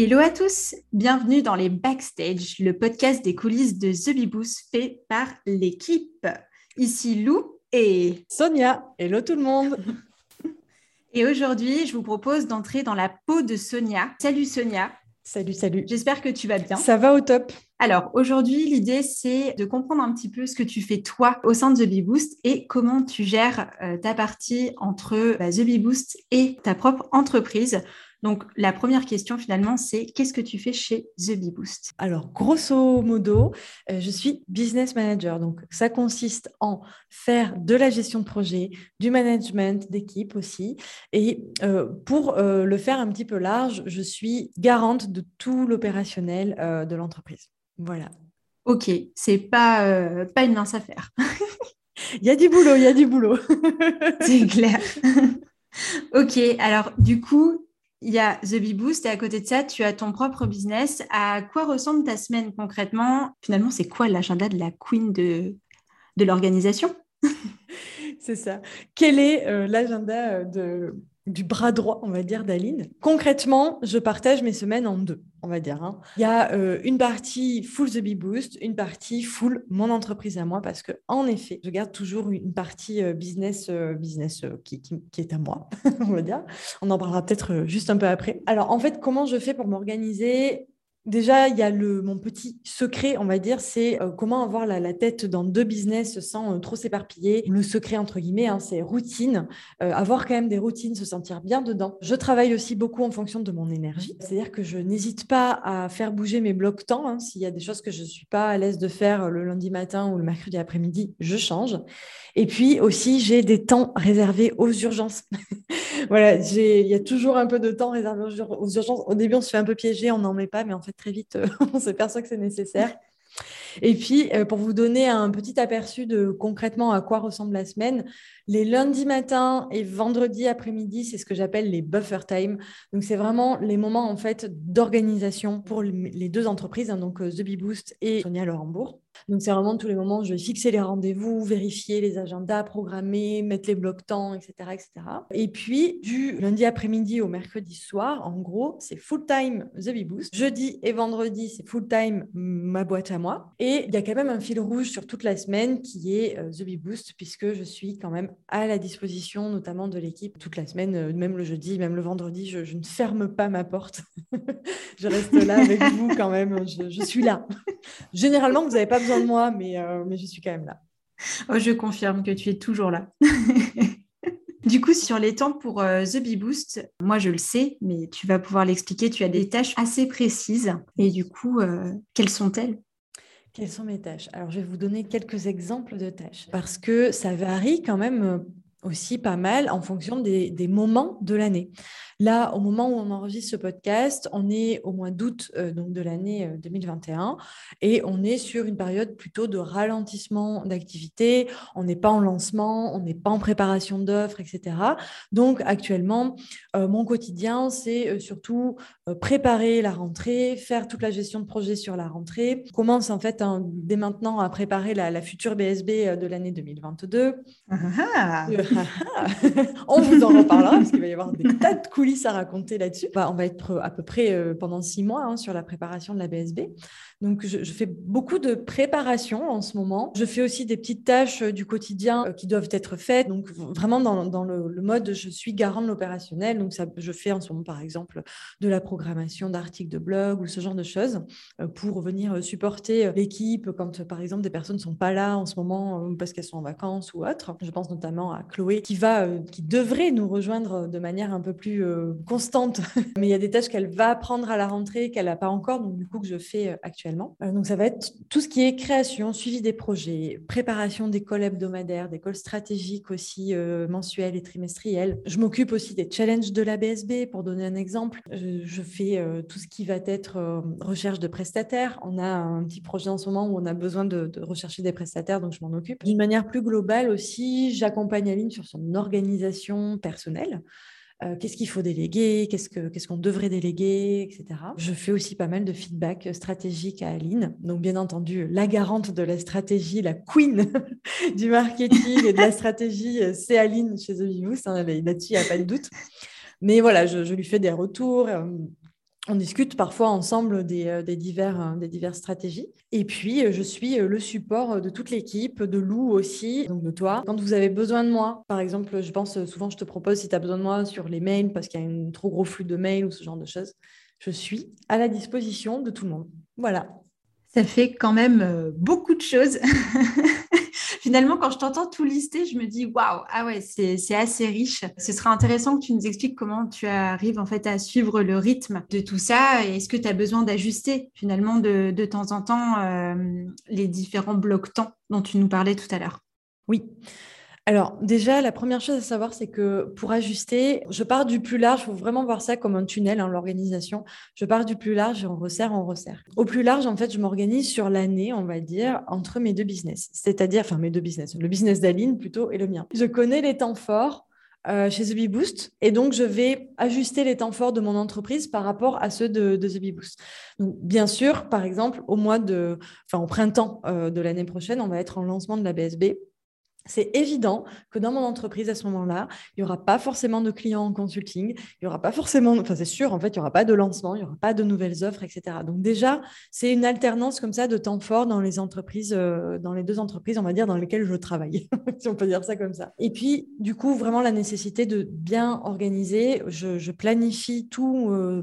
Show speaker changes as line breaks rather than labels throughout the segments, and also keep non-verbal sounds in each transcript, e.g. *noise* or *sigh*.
Hello à tous, bienvenue dans les Backstage, le podcast des coulisses de The fait par l'équipe. Ici Lou et
Sonia. Hello tout le monde. *laughs*
Et aujourd'hui, je vous propose d'entrer dans la peau de Sonia. Salut Sonia.
Salut, salut.
J'espère que tu vas bien.
Ça va au top.
Alors aujourd'hui, l'idée c'est de comprendre un petit peu ce que tu fais toi au sein de The Bee Boost et comment tu gères euh, ta partie entre bah, The Bee Boost et ta propre entreprise. Donc, la première question finalement, c'est qu'est-ce que tu fais chez The Bee Boost?
Alors, grosso modo, euh, je suis business manager. Donc, ça consiste en faire de la gestion de projet, du management d'équipe aussi. Et euh, pour euh, le faire un petit peu large, je suis garante de tout l'opérationnel de l'entreprise. Voilà.
Ok, c'est pas, pas une mince affaire. *laughs*
il y a du boulot, il y a du boulot. *laughs*
c'est clair. *laughs* ok, alors du coup, il y a The Bee Boost et à côté de ça, tu as ton propre business. À quoi ressemble ta semaine concrètement? Finalement, c'est quoi l'agenda de la queen de, de l'organisation? *laughs*
C'est ça. Quel est euh, l'agenda euh, de, du bras droit, on va dire, d'Aline. Concrètement, je partage mes semaines en deux, on va dire. Hein. Il y a euh, une partie full The Bee Boost, une partie full mon entreprise à moi, parce que en effet, je garde toujours une partie euh, business, euh, business qui, qui, est à moi, *laughs* on va dire. On en parlera peut-être juste un peu après. Alors, en fait, comment je fais pour m'organiser Déjà, il y a le, mon petit secret, on va dire, c'est euh, comment avoir la, tête dans deux business sans euh, trop s'éparpiller. Le secret, entre guillemets, hein, c'est routine. Euh, avoir quand même des routines, se sentir bien dedans. Je travaille aussi beaucoup en fonction de mon énergie. C'est-à-dire que je n'hésite pas à faire bouger mes blocs temps. Hein. S'il y a des choses que je ne suis pas à l'aise de faire le lundi matin ou le mercredi après-midi, je change. Et puis aussi, j'ai des temps réservés aux urgences. *laughs* voilà, il y a toujours un peu de temps réservé aux, urgences. Au début, on se fait un peu piéger, on n'en met pas, mais en fait, très vite, *laughs* on se perçoit que c'est nécessaire. Et puis, euh, pour vous donner un petit aperçu de concrètement à quoi ressemble la semaine, les lundis matins et vendredis après-midi, c'est ce que j'appelle les buffer time. Donc, c'est vraiment les moments en fait d'organisation pour les deux entreprises, hein, donc euh, The Bee Boost et Sonia Le Hambourg. Donc, c'est vraiment tous les moments où je vais fixer les rendez-vous, vérifier les agendas, programmer, mettre les blocs temps, etc., etc. Et puis, du lundi après-midi au mercredi soir, en gros, c'est full-time The Bee Boost. Jeudi et vendredi, c'est full-time ma boîte à moi. Et il y a quand même un fil rouge sur toute la semaine qui est euh, The Bee Boost, puisque je suis quand même à la disposition, notamment de l'équipe, toute la semaine, euh, même le jeudi, même le vendredi. Je, ne ferme pas ma porte. *laughs* je reste là avec vous quand même. Je, suis là. Généralement, vous n'avez pas besoin de moi, mais, euh, mais je suis quand même là.
Oh, je confirme que tu es toujours là. *laughs* Du coup, sur les temps pour The Bee Boost, moi je le sais, mais tu vas pouvoir l'expliquer. Tu as des tâches assez précises. Et du coup, quelles sont-elles?
Quelles sont mes tâches? Alors, je vais vous donner quelques exemples de tâches parce que ça varie quand même euh, aussi pas mal en fonction des, moments de l'année. Là, au moment où on enregistre ce podcast, on est au mois d'août euh, donc de l'année 2021 euh, et on est sur une période plutôt de ralentissement d'activité. On n'est pas en lancement, on n'est pas en préparation d'offres, etc. Donc actuellement, euh, mon quotidien, c'est surtout préparer la rentrée, faire toute la gestion de projet sur la rentrée. On commence en fait hein, dès maintenant à préparer la, future BSB de l'année 2022. *laughs* on vous en reparlera parce qu'il va y avoir des tas de coulisses à raconter là-dessus. on va être à peu près euh, pendant six mois hein, sur la préparation de la BSB. Donc, je, fais beaucoup de préparation en ce moment. Je fais aussi des petites tâches euh, du quotidien euh, qui doivent être faites. Donc, vraiment dans, le, mode, je suis garant de l'opérationnel. Donc, je fais en ce moment, par exemple, de la programmation d'articles de blog ou ce genre de choses pour venir supporter l'équipe quand, par exemple, des personnes ne sont pas là en ce moment parce qu'elles sont en vacances ou autre. Je pense notamment à Chloé, qui va, qui devrait nous rejoindre de manière un peu plus constante. *laughs* Mais il y a des tâches qu'elle va prendre à la rentrée, qu'elle n'a pas encore, donc du coup que je fais actuellement. donc ça va être tout ce qui est création, suivi des projets, préparation des calls hebdomadaires, des calls stratégiques aussi mensuels et trimestriels. Je m'occupe aussi des challenges de la BSB, pour donner un exemple. Je, fais tout ce qui va être recherche de prestataires. On a un petit projet en ce moment où on a besoin de, rechercher des prestataires, donc je m'en occupe. D'une manière plus globale aussi, j'accompagne Aline sur son organisation personnelle. Euh, qu'est-ce qu'il faut déléguer, qu'est-ce qu'on ce qu'on devrait déléguer, etc. Je fais aussi pas mal de feedback stratégique à Aline. Donc, bien entendu, la garante de la stratégie, la queen *laughs* du marketing et de la stratégie, c'est Aline chez The hein, Là-dessus, il n'y a pas de doute. Mais voilà, je, je, lui fais des retours. Euh, on discute parfois ensemble des, euh, euh, diverses stratégies. Et puis, euh, je suis le support de toute l'équipe, de Lou aussi, donc de toi. Quand vous avez besoin de moi, par exemple, je pense souvent, je te propose si tu as besoin de moi sur les mails parce qu'il y a un trop gros flux de mails ou ce genre de choses, je suis à la disposition de tout le monde. Voilà.
Ça fait quand même beaucoup de choses. *laughs* finalement, quand je t'entends tout lister, je me dis waouh, ah ouais, c'est assez riche. Ce sera intéressant que tu nous expliques comment tu arrives en fait à suivre le rythme de tout ça. Est-ce que tu as besoin d'ajuster finalement de, de, temps en temps euh, les différents blocs temps dont tu nous parlais tout à l'heure?
Oui. Alors déjà, la première chose à savoir, c'est que pour ajuster, je pars du plus large, il faut vraiment voir ça comme un tunnel, hein, l'organisation. Je pars du plus large et on resserre, on resserre. Au plus large, en fait, je m'organise sur l'année, on va dire, entre mes deux business. C'est-à-dire, enfin mes deux business, le business d'Aline plutôt et le mien. Je connais les temps forts, euh, chez The Boost. Et donc, je vais ajuster les temps forts de mon entreprise par rapport à ceux de, The Boost. Donc, bien sûr, par exemple, au mois de, enfin, au printemps euh, de l'année prochaine, on va être en lancement de la BSB c'est évident que dans mon entreprise, à ce moment-là, il n'y aura pas forcément de clients en consulting, il n'y aura pas forcément, enfin c'est sûr, en fait, il n'y aura pas de lancement, il n'y aura pas de nouvelles offres, etc. Donc déjà, c'est une alternance comme ça de temps fort dans les entreprises, euh, dans les deux entreprises, on va dire, dans lesquelles je travaille, *laughs* si on peut dire ça comme ça. Et puis, du coup, vraiment la nécessité de bien organiser, je, planifie euh,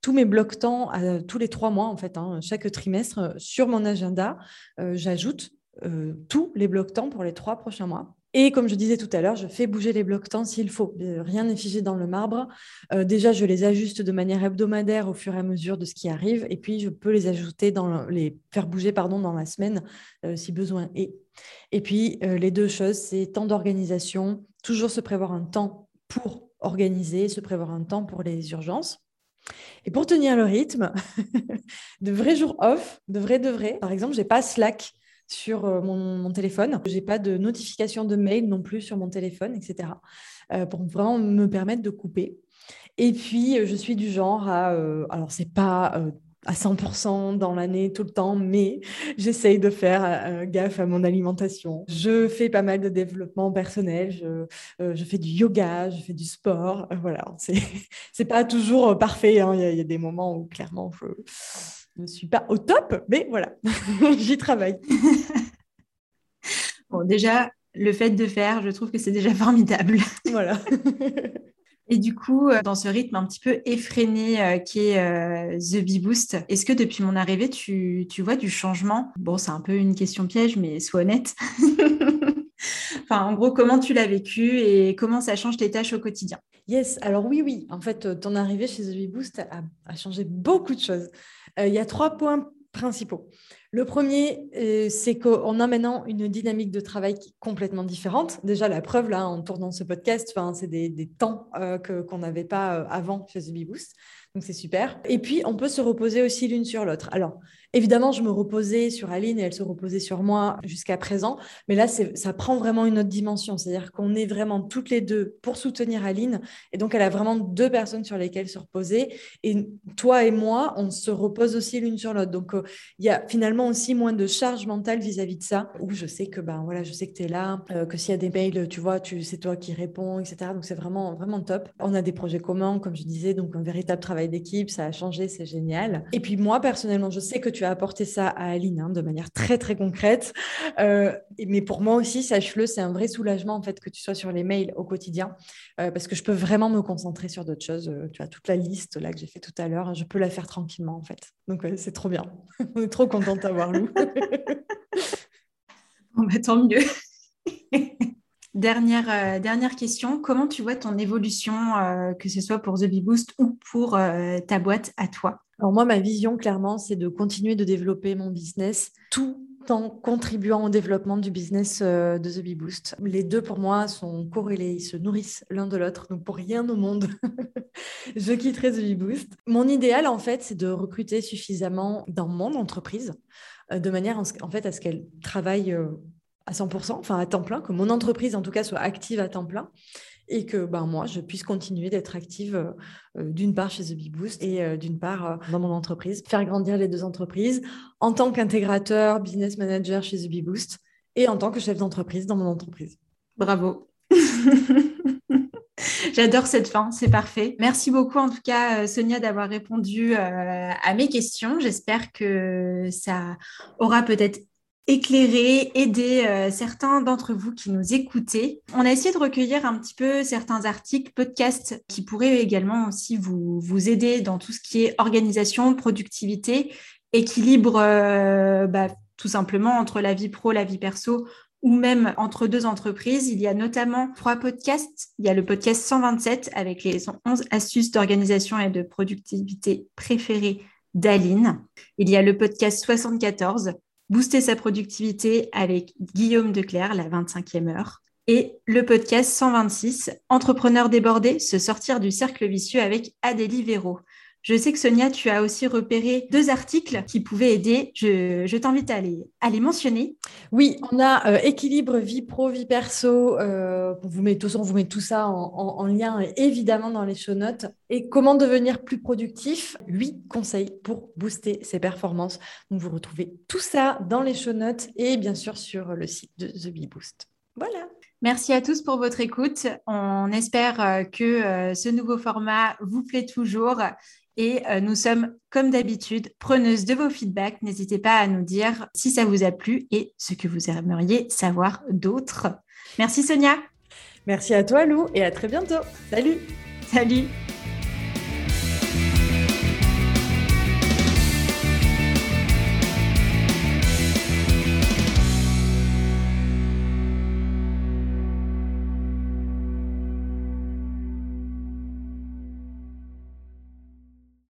tous mes blocs temps tous les trois mois, en fait, hein, chaque trimestre, sur mon agenda. Euh, j'ajoute euh, tous les blocs temps pour les trois prochains mois. Et comme je disais tout à l'heure, je fais bouger les blocs temps s'il faut. Euh, rien n'est figé dans le marbre. Euh, déjà, je les ajuste de manière hebdomadaire au fur et à mesure de ce qui arrive. Et puis, je peux les ajouter dans les faire bouger pardon, dans la semaine si besoin est. Et puis, les deux choses, c'est temps d'organisation, toujours se prévoir un temps pour organiser, se prévoir un temps pour les urgences. Et pour tenir le rythme, *laughs* de vrais jours off, de vrais de vrais. Par exemple, j'ai pas Slack sur euh, mon, téléphone. Je n'ai pas de notification de mail non plus sur mon téléphone, etc. Euh, pour vraiment me permettre de couper. Et puis, euh, je suis du genre à... alors, c'est pas à 100% dans l'année tout le temps, mais j'essaye de faire gaffe à mon alimentation. Je fais pas mal de développement personnel, je, je fais du yoga, je fais du sport. voilà, *laughs* c'est pas toujours parfait. Hein. Il, y a, des moments où clairement je ne suis pas au top, mais voilà, *laughs* j'y travaille. *laughs*
bon, déjà, le fait de faire, je trouve que c'est déjà *laughs* formidable.
Voilà.
Et du coup, euh, dans ce rythme un petit peu effréné euh, qui est euh, The Bee Boost, est-ce que depuis mon arrivée, tu, tu vois du changement? Bon, c'est un peu une question piège, mais sois honnête. Enfin, en gros, comment tu l'as vécu et comment ça change tes tâches au quotidien
Yes, alors oui, oui. En fait, ton arrivée chez The a, a changé beaucoup de choses. Euh, il y a trois points principaux. Le premier, euh, c'est qu'on a maintenant une dynamique de travail complètement différente. Déjà, la preuve, là, en tournant ce podcast, c'est des, temps euh, qu'on n'avait pas avant chez The. Donc, c'est super. Et puis, on peut se reposer aussi l'une sur l'autre. Alors, Évidemment, je me reposais sur Aline et elle se reposait sur moi jusqu'à présent. Mais là, ça prend vraiment une autre dimension. C'est-à-dire qu'on est vraiment toutes les deux pour soutenir Aline. Et donc, elle a vraiment deux personnes sur lesquelles se reposer. Et toi et moi, on se repose aussi l'une sur l'autre. Donc, euh, il y a finalement aussi moins de charge mentale vis-à-vis de ça, où je sais que, ben, voilà, je sais que tu es là, euh, que s'il y a des mails, tu vois, c'est toi qui réponds, etc. Donc, c'est vraiment, vraiment top. On a des projets communs, comme je disais, donc un véritable travail d'équipe. Ça a changé, c'est génial. Et puis, moi, personnellement, je sais que tu apporter ça à Aline hein, de manière très très concrète. Euh, mais pour moi aussi, sache-le, c'est un vrai soulagement en fait que tu sois sur les mails au quotidien euh, parce que je peux vraiment me concentrer sur d'autres choses. Euh, tu as toute la liste là que j'ai fait tout à l'heure, je peux la faire tranquillement en fait. Donc c'est trop bien. *laughs* On est trop contente d'avoir Lou. *laughs*
bon, bah, tant mieux. *laughs* Dernière, dernière question, comment tu vois ton évolution, que ce soit pour The Bee Boost ou pour ta boîte à toi?
Alors moi, ma vision, clairement, c'est de continuer de développer mon business tout en contribuant au développement du business euh, de The Bee Boost. Les deux, pour moi, sont corrélés, ils se nourrissent l'un de l'autre. Donc, pour rien au monde, *laughs* je quitterai The Bee Boost. Mon idéal, en fait, c'est de recruter suffisamment dans mon entreprise, euh, de manière, en fait, à ce qu'elle travaille euh, à 100%, enfin à temps plein, que mon entreprise, en tout cas, soit active à temps plein et que ben, moi, je puisse continuer d'être active euh, euh, d'une part chez The Boost et euh, d'une part dans mon entreprise, faire grandir les deux entreprises en tant qu'intégrateur, business manager chez The Boost et en tant que chef d'entreprise dans mon entreprise.
Bravo. *laughs* J'adore cette fin, c'est parfait. Merci beaucoup en tout cas Sonia d'avoir répondu à mes questions. J'espère que ça aura peut-être éclairer, aider euh, certains d'entre vous qui nous écoutez. On a essayé de recueillir un petit peu certains articles, podcasts qui pourraient également aussi vous, vous aider dans tout ce qui est organisation, productivité, équilibre euh, bah, tout simplement entre la vie pro, la vie perso ou même entre deux entreprises. Il y a notamment trois podcasts. Il y a le podcast 127 avec les 11 astuces d'organisation et de productivité préférées d'Aline. Il y a le podcast 74 Booster sa productivité avec Guillaume Declerc, la 25e heure. Et le podcast 126, Entrepreneur débordé, se sortir du cercle vicieux avec Adélie Véro. Je sais que Sonia, tu as aussi repéré deux articles qui pouvaient aider. Je, t'invite à les, à les mentionner.
Oui, on a euh, équilibre vie pro, vie perso. Euh, vous met tout, on vous met tout ça en, lien évidemment dans les show notes. Et comment devenir plus productif? Huit conseils pour booster ses performances. Donc vous retrouvez tout ça dans les show notes et bien sûr sur le site de The Bee Boost. Voilà.
Merci à tous pour votre écoute. On espère euh, que ce nouveau format vous plaît toujours et euh, nous sommes, comme d'habitude, preneuses de vos feedbacks. N'hésitez pas à nous dire si ça vous a plu et ce que vous aimeriez savoir d'autres. Merci Sonia.
Merci à toi Lou et à très bientôt. Salut.
Salut.